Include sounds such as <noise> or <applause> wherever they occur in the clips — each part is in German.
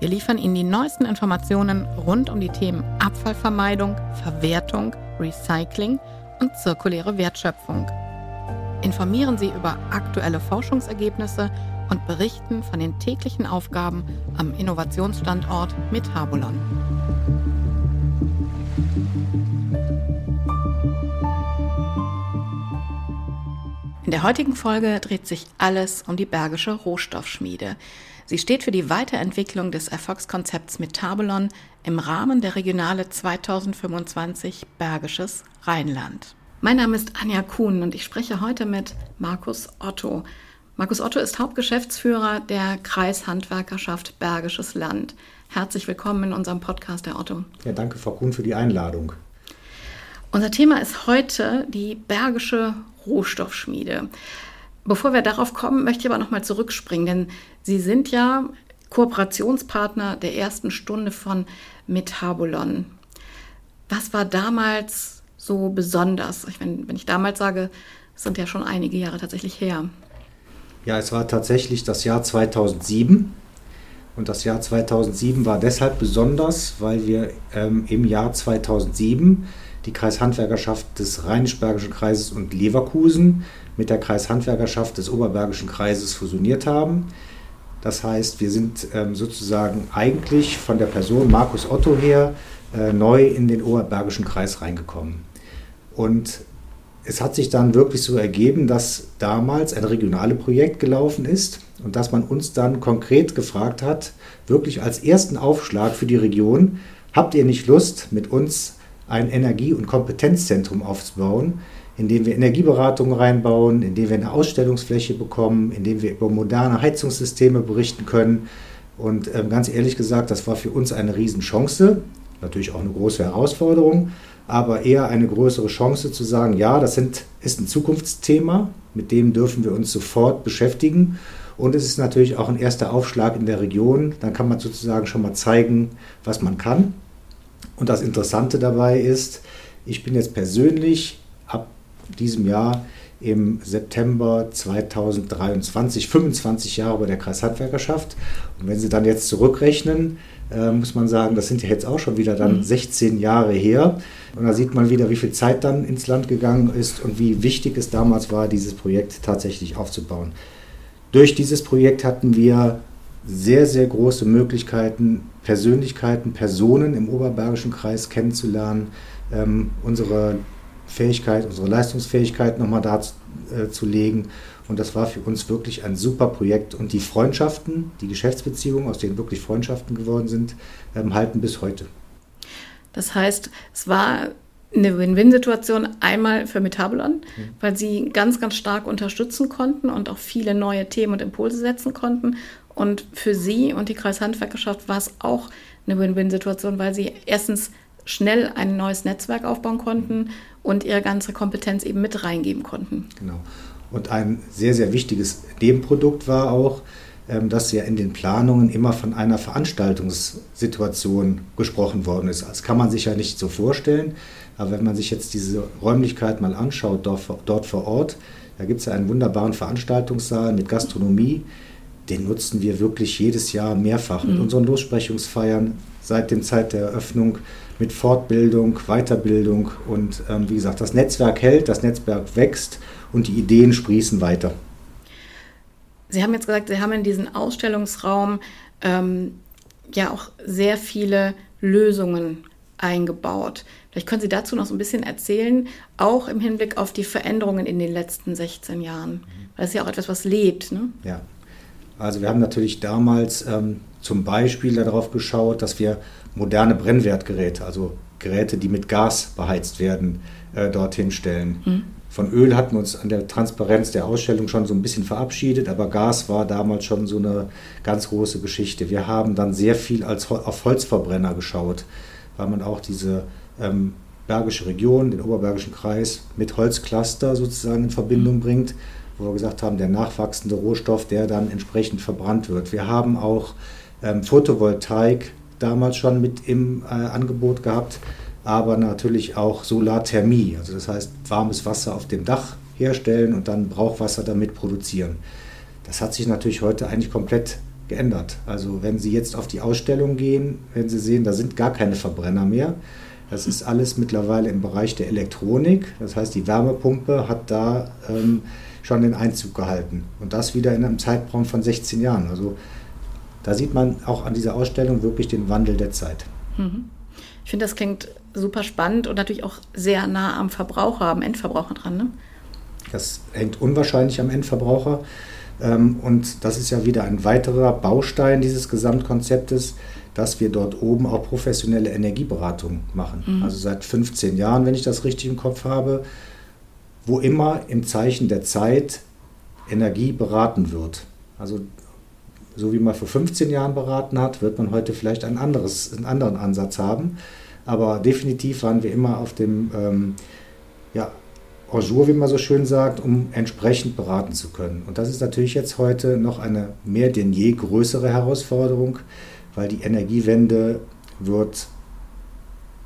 Wir liefern Ihnen die neuesten Informationen rund um die Themen Abfallvermeidung, Verwertung, Recycling und zirkuläre Wertschöpfung. Informieren Sie über aktuelle Forschungsergebnisse und berichten von den täglichen Aufgaben am Innovationsstandort Metabolon. In der heutigen Folge dreht sich alles um die Bergische Rohstoffschmiede. Sie steht für die Weiterentwicklung des Erfolgskonzepts Metabolon im Rahmen der Regionale 2025 Bergisches Rheinland. Mein Name ist Anja Kuhn und ich spreche heute mit Markus Otto. Markus Otto ist Hauptgeschäftsführer der Kreishandwerkerschaft Bergisches Land. Herzlich willkommen in unserem Podcast, Herr Otto. Ja, danke, Frau Kuhn, für die Einladung. Unser Thema ist heute die Bergische Rohstoffschmiede. Bevor wir darauf kommen, möchte ich aber nochmal zurückspringen, denn Sie sind ja Kooperationspartner der ersten Stunde von Metabolon. Was war damals so besonders? Ich meine, wenn ich damals sage, sind ja schon einige Jahre tatsächlich her. Ja, es war tatsächlich das Jahr 2007. Und das Jahr 2007 war deshalb besonders, weil wir ähm, im Jahr 2007 die Kreishandwerkerschaft des Rheinisch-Bergischen Kreises und Leverkusen mit der Kreishandwerkerschaft des Oberbergischen Kreises fusioniert haben. Das heißt, wir sind ähm, sozusagen eigentlich von der Person Markus Otto her äh, neu in den Oberbergischen Kreis reingekommen. Und es hat sich dann wirklich so ergeben, dass damals ein regionales Projekt gelaufen ist und dass man uns dann konkret gefragt hat, wirklich als ersten Aufschlag für die Region, habt ihr nicht Lust, mit uns ein Energie- und Kompetenzzentrum aufzubauen, indem wir Energieberatung reinbauen, indem wir eine Ausstellungsfläche bekommen, indem wir über moderne Heizungssysteme berichten können. Und äh, ganz ehrlich gesagt, das war für uns eine Riesenchance, natürlich auch eine große Herausforderung, aber eher eine größere Chance zu sagen, ja, das sind, ist ein Zukunftsthema, mit dem dürfen wir uns sofort beschäftigen. Und es ist natürlich auch ein erster Aufschlag in der Region. Dann kann man sozusagen schon mal zeigen, was man kann. Und das Interessante dabei ist, ich bin jetzt persönlich ab diesem Jahr im September 2023 25 Jahre bei der Kreishandwerkerschaft. Und wenn Sie dann jetzt zurückrechnen, äh, muss man sagen, das sind ja jetzt auch schon wieder dann 16 mhm. Jahre her. Und da sieht man wieder, wie viel Zeit dann ins Land gegangen ist und wie wichtig es damals war, dieses Projekt tatsächlich aufzubauen. Durch dieses Projekt hatten wir sehr, sehr große Möglichkeiten, Persönlichkeiten, Personen im Oberbergischen Kreis kennenzulernen, ähm, unsere Fähigkeit, unsere Leistungsfähigkeit nochmal darzulegen. Und das war für uns wirklich ein super Projekt. Und die Freundschaften, die Geschäftsbeziehungen, aus denen wirklich Freundschaften geworden sind, ähm, halten bis heute. Das heißt, es war eine Win-Win-Situation einmal für Metabolon, mhm. weil sie ganz, ganz stark unterstützen konnten und auch viele neue Themen und Impulse setzen konnten. Und für sie und die Kreishandwerkerschaft war es auch eine Win-Win-Situation, weil sie erstens schnell ein neues Netzwerk aufbauen konnten und ihre ganze Kompetenz eben mit reingeben konnten. Genau. Und ein sehr, sehr wichtiges Nebenprodukt war auch, ähm, dass ja in den Planungen immer von einer Veranstaltungssituation gesprochen worden ist. Das kann man sich ja nicht so vorstellen. Aber wenn man sich jetzt diese Räumlichkeit mal anschaut, dort, vor Ort, da gibt es ja einen wunderbaren Veranstaltungssaal mit Gastronomie. Den nutzen wir wirklich jedes Jahr mehrfach mit mhm. unseren Lossprechungsfeiern seit dem Zeit der Eröffnung mit Fortbildung, Weiterbildung und ähm, wie gesagt, das Netzwerk hält, das Netzwerk wächst und die Ideen sprießen weiter. Sie haben jetzt gesagt, Sie haben in diesen Ausstellungsraum ähm, ja auch sehr viele Lösungen eingebaut. Vielleicht können Sie dazu noch so ein bisschen erzählen, auch im Hinblick auf die Veränderungen in den letzten 16 Jahren. Weil es ja auch etwas, was lebt. Ne? Ja, also wir haben natürlich damals ähm, zum Beispiel darauf geschaut, dass wir moderne Brennwertgeräte, also Geräte, die mit Gas beheizt werden, äh, dorthin stellen. Mhm. Von Öl hatten wir uns an der Transparenz der Ausstellung schon so ein bisschen verabschiedet, aber Gas war damals schon so eine ganz große Geschichte. Wir haben dann sehr viel als, auf Holzverbrenner geschaut, weil man auch diese ähm, Bergische Region, den Oberbergischen Kreis mit Holzcluster sozusagen in Verbindung mhm. bringt, wo wir gesagt haben, der nachwachsende Rohstoff, der dann entsprechend verbrannt wird. Wir haben auch ähm, Photovoltaik damals schon mit im äh, Angebot gehabt, aber natürlich auch Solarthermie, also das heißt warmes Wasser auf dem Dach herstellen und dann Brauchwasser damit produzieren. Das hat sich natürlich heute eigentlich komplett geändert. Also wenn Sie jetzt auf die Ausstellung gehen, wenn Sie sehen, da sind gar keine Verbrenner mehr. Das ist alles mittlerweile im Bereich der Elektronik. Das heißt, die Wärmepumpe hat da ähm, schon den Einzug gehalten. Und das wieder in einem Zeitraum von 16 Jahren. Also da sieht man auch an dieser Ausstellung wirklich den Wandel der Zeit. Mhm. Ich finde, das klingt super spannend und natürlich auch sehr nah am Verbraucher, am Endverbraucher dran. Ne? Das hängt unwahrscheinlich am Endverbraucher. Ähm, und das ist ja wieder ein weiterer Baustein dieses Gesamtkonzeptes, dass wir dort oben auch professionelle Energieberatung machen. Mhm. Also seit 15 Jahren, wenn ich das richtig im Kopf habe, wo immer im Zeichen der Zeit Energie beraten wird. Also so wie man vor 15 Jahren beraten hat, wird man heute vielleicht ein anderes, einen anderen Ansatz haben. Aber definitiv waren wir immer auf dem ähm, ja, jour, wie man so schön sagt, um entsprechend beraten zu können. Und das ist natürlich jetzt heute noch eine mehr denn je größere Herausforderung, weil die Energiewende wird,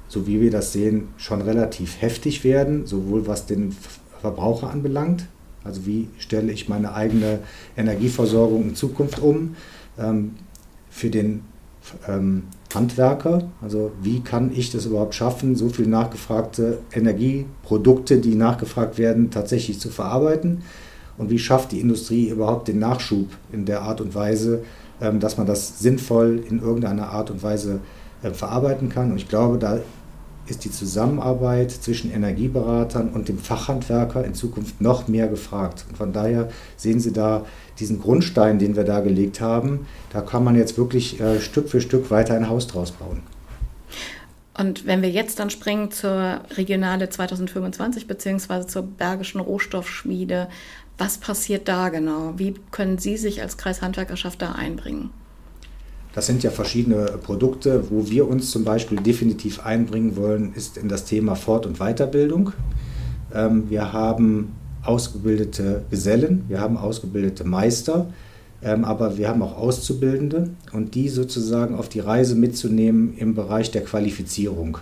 so wie wir das sehen, schon relativ heftig werden, sowohl was den Verbraucher anbelangt, also wie stelle ich meine eigene Energieversorgung in Zukunft um, ähm, für den ähm, Handwerker. Also wie kann ich das überhaupt schaffen, so viel nachgefragte Energieprodukte, die nachgefragt werden, tatsächlich zu verarbeiten? Und wie schafft die Industrie überhaupt den Nachschub in der Art und Weise, ähm, dass man das sinnvoll in irgendeiner Art und Weise äh, verarbeiten kann? Und ich glaube, da ist die Zusammenarbeit zwischen Energieberatern und dem Fachhandwerker in Zukunft noch mehr gefragt. Und von daher sehen Sie da diesen Grundstein, den wir da gelegt haben, da kann man jetzt wirklich äh, Stück für Stück weiter ein Haus draus bauen. Und wenn wir jetzt dann springen zur Regionale 2025 beziehungsweise zur Bergischen Rohstoffschmiede, was passiert da genau? Wie können Sie sich als Kreishandwerkerschaft da einbringen? Das sind ja verschiedene Produkte. Wo wir uns zum Beispiel definitiv einbringen wollen, ist in das Thema Fort- und Weiterbildung. Ähm, wir haben ausgebildete Gesellen, wir haben ausgebildete Meister, ähm, aber wir haben auch Auszubildende und die sozusagen auf die Reise mitzunehmen im Bereich der Qualifizierung.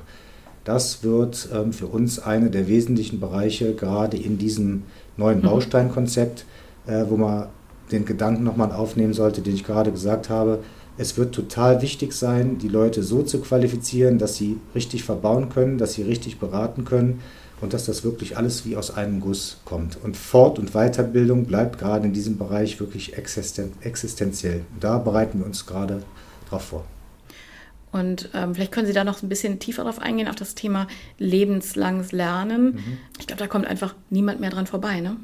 Das wird ähm, für uns einer der wesentlichen Bereiche, gerade in diesem neuen mhm. Bausteinkonzept, äh, wo man den Gedanken nochmal aufnehmen sollte, den ich gerade gesagt habe. Es wird total wichtig sein, die Leute so zu qualifizieren, dass sie richtig verbauen können, dass sie richtig beraten können und dass das wirklich alles wie aus einem Guss kommt. Und Fort- und Weiterbildung bleibt gerade in diesem Bereich wirklich existen existenziell. Da bereiten wir uns gerade drauf vor. Und ähm, vielleicht können Sie da noch ein bisschen tiefer drauf eingehen, auf das Thema lebenslanges Lernen. Mhm. Ich glaube, da kommt einfach niemand mehr dran vorbei, ne?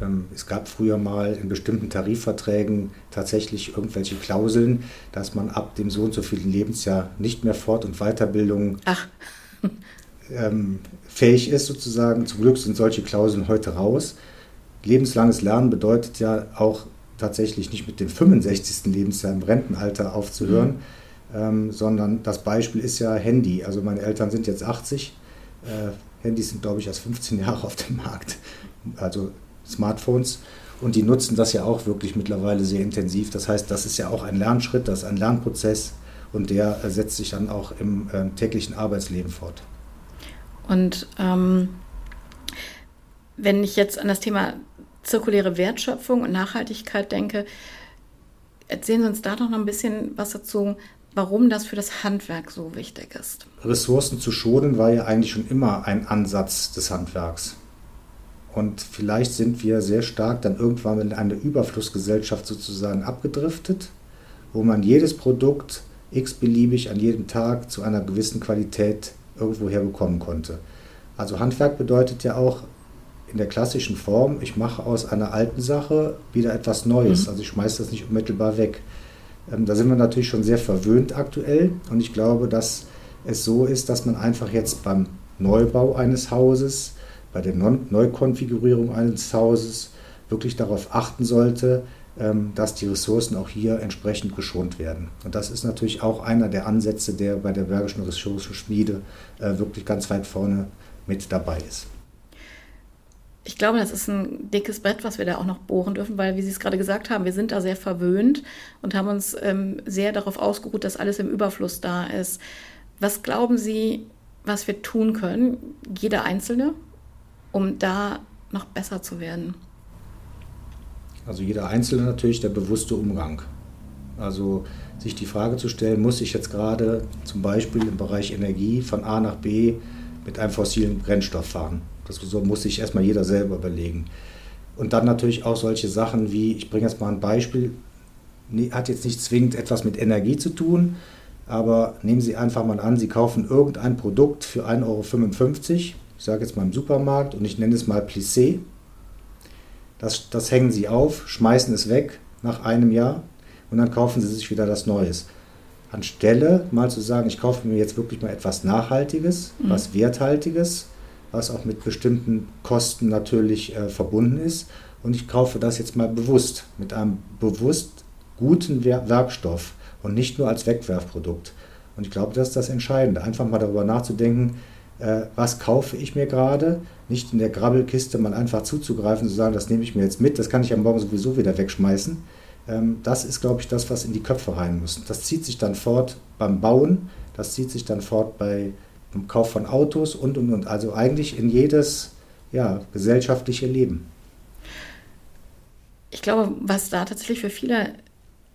Ähm, es gab früher mal in bestimmten Tarifverträgen tatsächlich irgendwelche Klauseln, dass man ab dem so und so vielen Lebensjahr nicht mehr Fort- und Weiterbildung Ach <laughs> ähm, fähig ist sozusagen. Zum Glück sind solche Klauseln heute raus. Lebenslanges Lernen bedeutet ja auch tatsächlich nicht mit dem 65. Lebensjahr im Rentenalter aufzuhören, mhm. ähm, sondern das Beispiel ist ja Handy. Also meine Eltern sind jetzt 80. Äh, Handys sind, glaube ich, erst 15 <laughs> Jahre auf dem Markt. Also Smartphones. Und die nutzen das ja auch wirklich mittlerweile sehr intensiv. Das heißt, das ist ja auch ein Lernschritt, das ist ein Lernprozess und der setzt sich dann auch im äh, täglichen Arbeitsleben fort. Und ähm, wenn ich jetzt an das Thema zirkuläre Wertschöpfung und Nachhaltigkeit denke, erzählen Sie uns da doch noch ein bisschen was dazu, warum das für das Handwerk so wichtig ist. Ressourcen zu schonen war ja eigentlich schon immer ein Ansatz des Handwerks. Und vielleicht sind wir sehr stark dann irgendwann in eine Überflussgesellschaft sozusagen abgedriftet, wo man jedes Produkt x-beliebig an jedem Tag zu einer gewissen Qualität irgendwo herbekommen konnte. Also Handwerk bedeutet ja auch in der klassischen Form, ich mache aus einer alten Sache wieder etwas Neues. Mhm. Also ich schmeiße das nicht unmittelbar weg. Ähm, da sind wir natürlich schon sehr verwöhnt aktuell und ich glaube, dass es so ist, dass man einfach jetzt beim Neubau eines Hauses, bei der Neukonfigurierung eines Hauses, wirklich darauf achten sollte, ähm, dass die Ressourcen auch hier entsprechend geschont werden. Und das ist natürlich auch einer der Ansätze, der bei der Bergischen Ressourcenschmiede äh, wirklich ganz weit vorne mit dabei ist. Ich glaube, das ist ein dickes Brett, was wir da auch noch bohren dürfen, weil, wie Sie es gerade gesagt haben, wir sind da sehr verwöhnt und haben uns ähm, sehr darauf ausgeruht, dass alles im Überfluss da ist. Was glauben Sie, was wir tun können, jeder Einzelne, um da noch besser zu werden? Also jeder Einzelne natürlich der bewusste Umgang. Also sich die Frage zu stellen, muss ich jetzt gerade zum Beispiel im Bereich Energie von A nach B mit einem fossilen Brennstoff fahren? Das so muss sich erstmal jeder selber überlegen. Und dann natürlich auch solche Sachen wie, ich bringe jetzt mal ein Beispiel, hat jetzt nicht zwingend etwas mit Energie zu tun, aber nehmen Sie einfach mal an, Sie kaufen irgendein Produkt für 1,55 Euro, ich sage jetzt mal im Supermarkt und ich nenne es mal Plissé. Das, das hängen Sie auf, schmeißen es weg nach einem Jahr und dann kaufen Sie sich wieder das Neues. Anstelle mal zu sagen, ich kaufe mir jetzt wirklich mal etwas Nachhaltiges, mhm. was Werthaltiges, was auch mit bestimmten Kosten natürlich äh, verbunden ist. Und ich kaufe das jetzt mal bewusst, mit einem bewusst guten Wer Werkstoff und nicht nur als Wegwerfprodukt. Und ich glaube, das ist das Entscheidende, einfach mal darüber nachzudenken, äh, was kaufe ich mir gerade, nicht in der Grabbelkiste mal einfach zuzugreifen, zu sagen, das nehme ich mir jetzt mit, das kann ich am Morgen sowieso wieder wegschmeißen. Ähm, das ist, glaube ich, das, was in die Köpfe rein muss. Das zieht sich dann fort beim Bauen, das zieht sich dann fort bei dem Kauf von Autos und, und, und. Also eigentlich in jedes ja, gesellschaftliche Leben. Ich glaube, was da tatsächlich für viele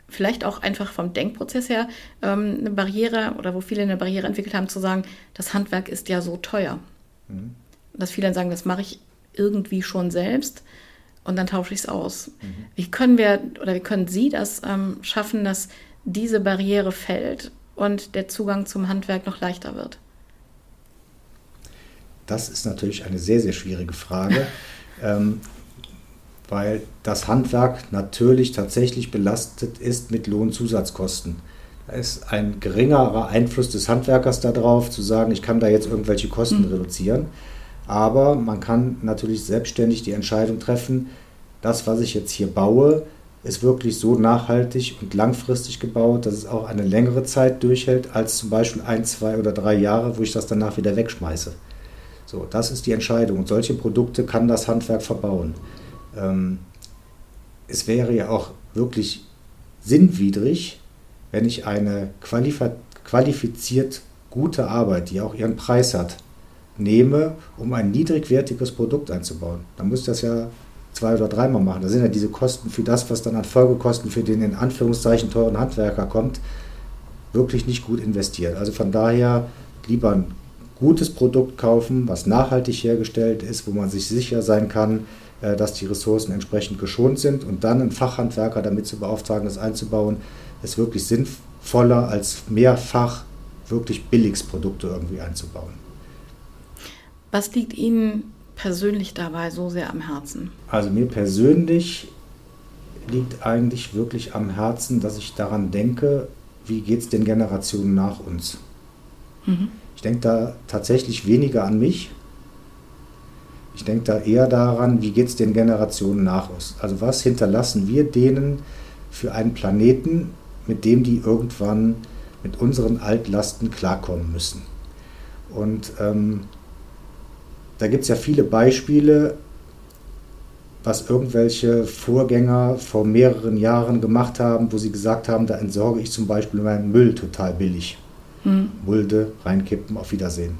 vielleicht auch einfach vom Denkprozess her ähm, eine Barriere oder wo viele eine Barriere entwickelt haben, zu sagen, das Handwerk ist ja so teuer. Mhm. Dass viele dann sagen, das mache ich irgendwie schon selbst und dann tausche ich es aus. Mhm. Wie können wir oder wie können Sie das ähm, schaffen, dass diese Barriere fällt und der Zugang zum Handwerk noch leichter wird? Das ist natürlich eine sehr, sehr schwierige Frage, <laughs> ähm, weil das Handwerk natürlich tatsächlich belastet ist mit Lohnzusatzkosten. Da ist ein geringerer Einfluss des Handwerkers darauf, zu sagen, ich kann da jetzt irgendwelche Kosten mhm. reduzieren. Aber man kann natürlich selbstständig die Entscheidung treffen, das, was ich jetzt hier baue, ist wirklich so nachhaltig und langfristig gebaut, dass es auch eine längere Zeit durchhält, als zum Beispiel ein, zwei oder drei Jahre, wo ich das danach wieder wegschmeiße. So, das ist die Entscheidung. Und solche Produkte kann das Handwerk verbauen. Ähm, es wäre ja auch wirklich sinnwidrig, wenn ich eine qualifiziert gute Arbeit, die auch ihren Preis hat, nehme, um ein niedrigwertiges Produkt einzubauen. Dann müsste das ja zwei oder dreimal machen. Da sind ja diese Kosten für das, was dann an Folgekosten für den in Anführungszeichen teuren Handwerker kommt, wirklich nicht gut investiert. Also von daher lieber ein gutes Produkt kaufen, was nachhaltig hergestellt ist, wo man sich sicher sein kann, äh, dass die Ressourcen entsprechend geschont sind und dann einen Fachhandwerker damit zu beauftragen, das einzubauen, ist wirklich sinnvoller als mehrfach wirklich Billigsprodukte irgendwie einzubauen. Was liegt Ihnen persönlich dabei so sehr am Herzen? Also mir persönlich liegt eigentlich wirklich am Herzen, dass ich daran denke, wie geht es den Generationen nach uns. Mhm. Ich denke da tatsächlich weniger an mich. Ich denke da eher daran, wie geht es den Generationen nach uns. Also was hinterlassen wir denen für einen Planeten, mit dem die irgendwann mit unseren Altlasten klarkommen müssen. Und ähm, da gibt es ja viele Beispiele, was irgendwelche Vorgänger vor mehreren Jahren gemacht haben, wo sie gesagt haben, da entsorge ich zum Beispiel meinen Müll total billig. Hm. Mulde, reinkippen, auf Wiedersehen.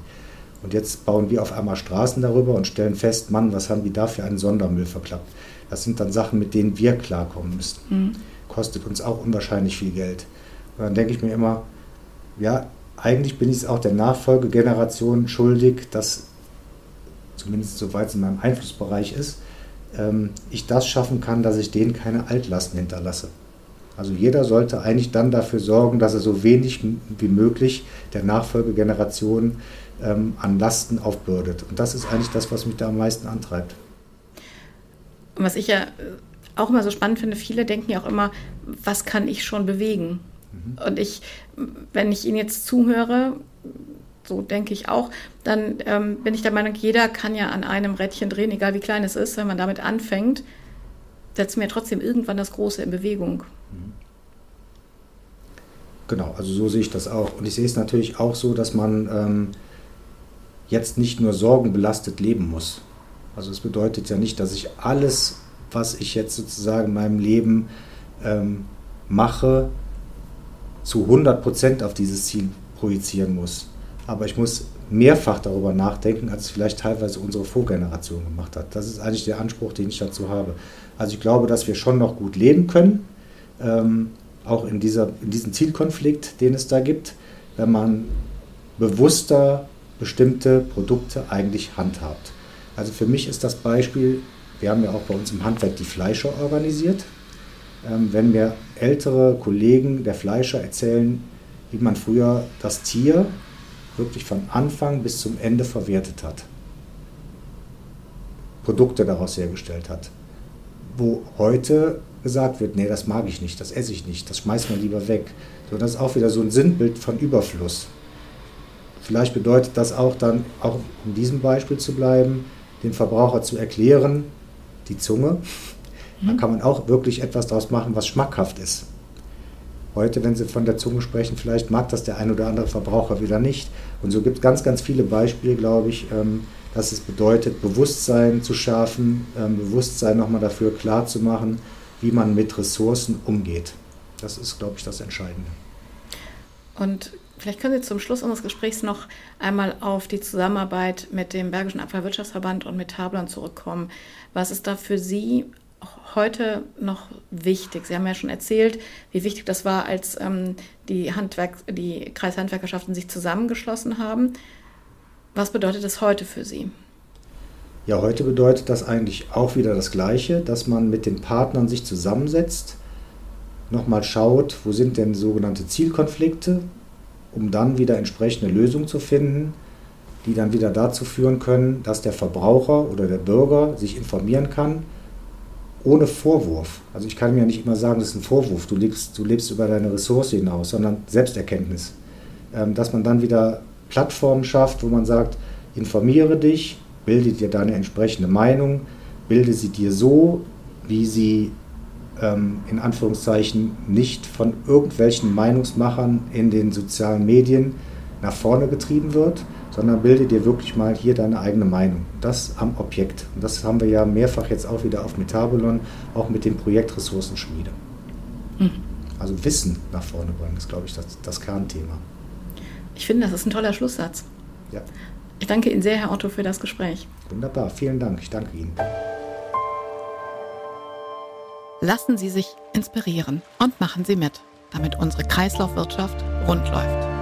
Und jetzt bauen wir auf einmal Straßen darüber und stellen fest, Mann, was haben die da für einen Sondermüll verklappt? Das sind dann Sachen, mit denen wir klarkommen müssen. Hm. Kostet uns auch unwahrscheinlich viel Geld. Und dann denke ich mir immer, ja, eigentlich bin ich es auch der Nachfolgegeneration schuldig, dass, zumindest soweit es in meinem Einflussbereich ist, ähm, ich das schaffen kann, dass ich denen keine Altlasten hinterlasse. Also jeder sollte eigentlich dann dafür sorgen, dass er so wenig wie möglich der Nachfolgegeneration ähm, an Lasten aufbürdet. Und das ist eigentlich das, was mich da am meisten antreibt. Und was ich ja äh, auch immer so spannend finde, viele denken ja auch immer, was kann ich schon bewegen? Mhm. Und ich, wenn ich Ihnen jetzt zuhöre, so denke ich auch, dann ähm, bin ich der Meinung, jeder kann ja an einem Rädchen drehen, egal wie klein es ist, wenn man damit anfängt, setzen wir trotzdem irgendwann das Große in Bewegung. Genau, also so sehe ich das auch. Und ich sehe es natürlich auch so, dass man ähm, jetzt nicht nur sorgenbelastet leben muss. Also es bedeutet ja nicht, dass ich alles, was ich jetzt sozusagen in meinem Leben ähm, mache, zu 100 Prozent auf dieses Ziel projizieren muss. Aber ich muss mehrfach darüber nachdenken, als vielleicht teilweise unsere Vorgeneration gemacht hat. Das ist eigentlich der Anspruch, den ich dazu habe. Also ich glaube, dass wir schon noch gut leben können, ähm, auch in, dieser, in diesem Zielkonflikt, den es da gibt, wenn man bewusster bestimmte Produkte eigentlich handhabt. Also für mich ist das Beispiel, wir haben ja auch bei uns im Handwerk die Fleischer organisiert. Ähm, wenn mir ältere Kollegen der Fleischer erzählen, wie man früher das Tier wirklich von Anfang bis zum Ende verwertet hat. Produkte daraus hergestellt hat. Wo heute gesagt wird, nee, das mag ich nicht, das esse ich nicht, das schmeißt man lieber weg. So, das ist auch wieder so ein Sinnbild von Überfluss. Vielleicht bedeutet das auch dann, auch in diesem Beispiel zu bleiben, den Verbraucher zu erklären, die Zunge, da mhm. kann man auch wirklich etwas daraus machen, was schmackhaft ist. Heute, wenn Sie von der Zunge sprechen, vielleicht mag das der ein oder andere Verbraucher wieder nicht. Und so gibt es ganz, ganz viele Beispiele, glaube ich, ähm, dass es bedeutet, Bewusstsein zu schärfen, ähm, Bewusstsein nochmal dafür klar zu machen, wie man mit Ressourcen umgeht. Das ist, glaube ich, das Entscheidende. Und vielleicht können Sie zum Schluss unseres Gesprächs noch einmal auf die Zusammenarbeit mit dem Bergischen Abfallwirtschaftsverband und mit Tablon zurückkommen. Was ist da für Sie heute noch wichtig? Sie haben ja schon erzählt, wie wichtig das war, als ähm, die, Handwerk die Kreishandwerkerschaften sich zusammengeschlossen haben. Was bedeutet das heute für Sie? Ja, heute bedeutet das eigentlich auch wieder das Gleiche, dass man mit den Partnern sich zusammensetzt, nochmal schaut, wo sind denn sogenannte Zielkonflikte, um dann wieder entsprechende Lösungen zu finden, die dann wieder dazu führen können, dass der Verbraucher oder der Bürger sich informieren kann, ohne Vorwurf. Also ich kann mir nicht immer sagen, das ist ein Vorwurf, du lebst, du lebst über deine Ressource hinaus, sondern Selbsterkenntnis. Ähm, dass man dann wieder Plattformen schafft, wo man sagt, informiere dich, bilde dir deine entsprechende Meinung, bilde sie dir so, wie sie ähm, in Anführungszeichen nicht von irgendwelchen Meinungsmachern in den sozialen Medien nach vorne getrieben wird, sondern bilde dir wirklich mal hier deine eigene Meinung. Das am Objekt. Und das haben wir ja mehrfach jetzt auch wieder auf Metabolon, auch mit dem Projekt Ressourcenschmiede. Mhm. Also Wissen nach vorne bringen, ist, glaube ich, das, das Kernthema. Ich finde, das ist ein toller Schlusssatz. Ja. Ich danke Ihnen sehr, Herr Otto, für das Gespräch. Wunderbar, vielen Dank. Ich danke Ihnen. Lassen Sie sich inspirieren und machen Sie mit, damit unsere Kreislaufwirtschaft rund läuft.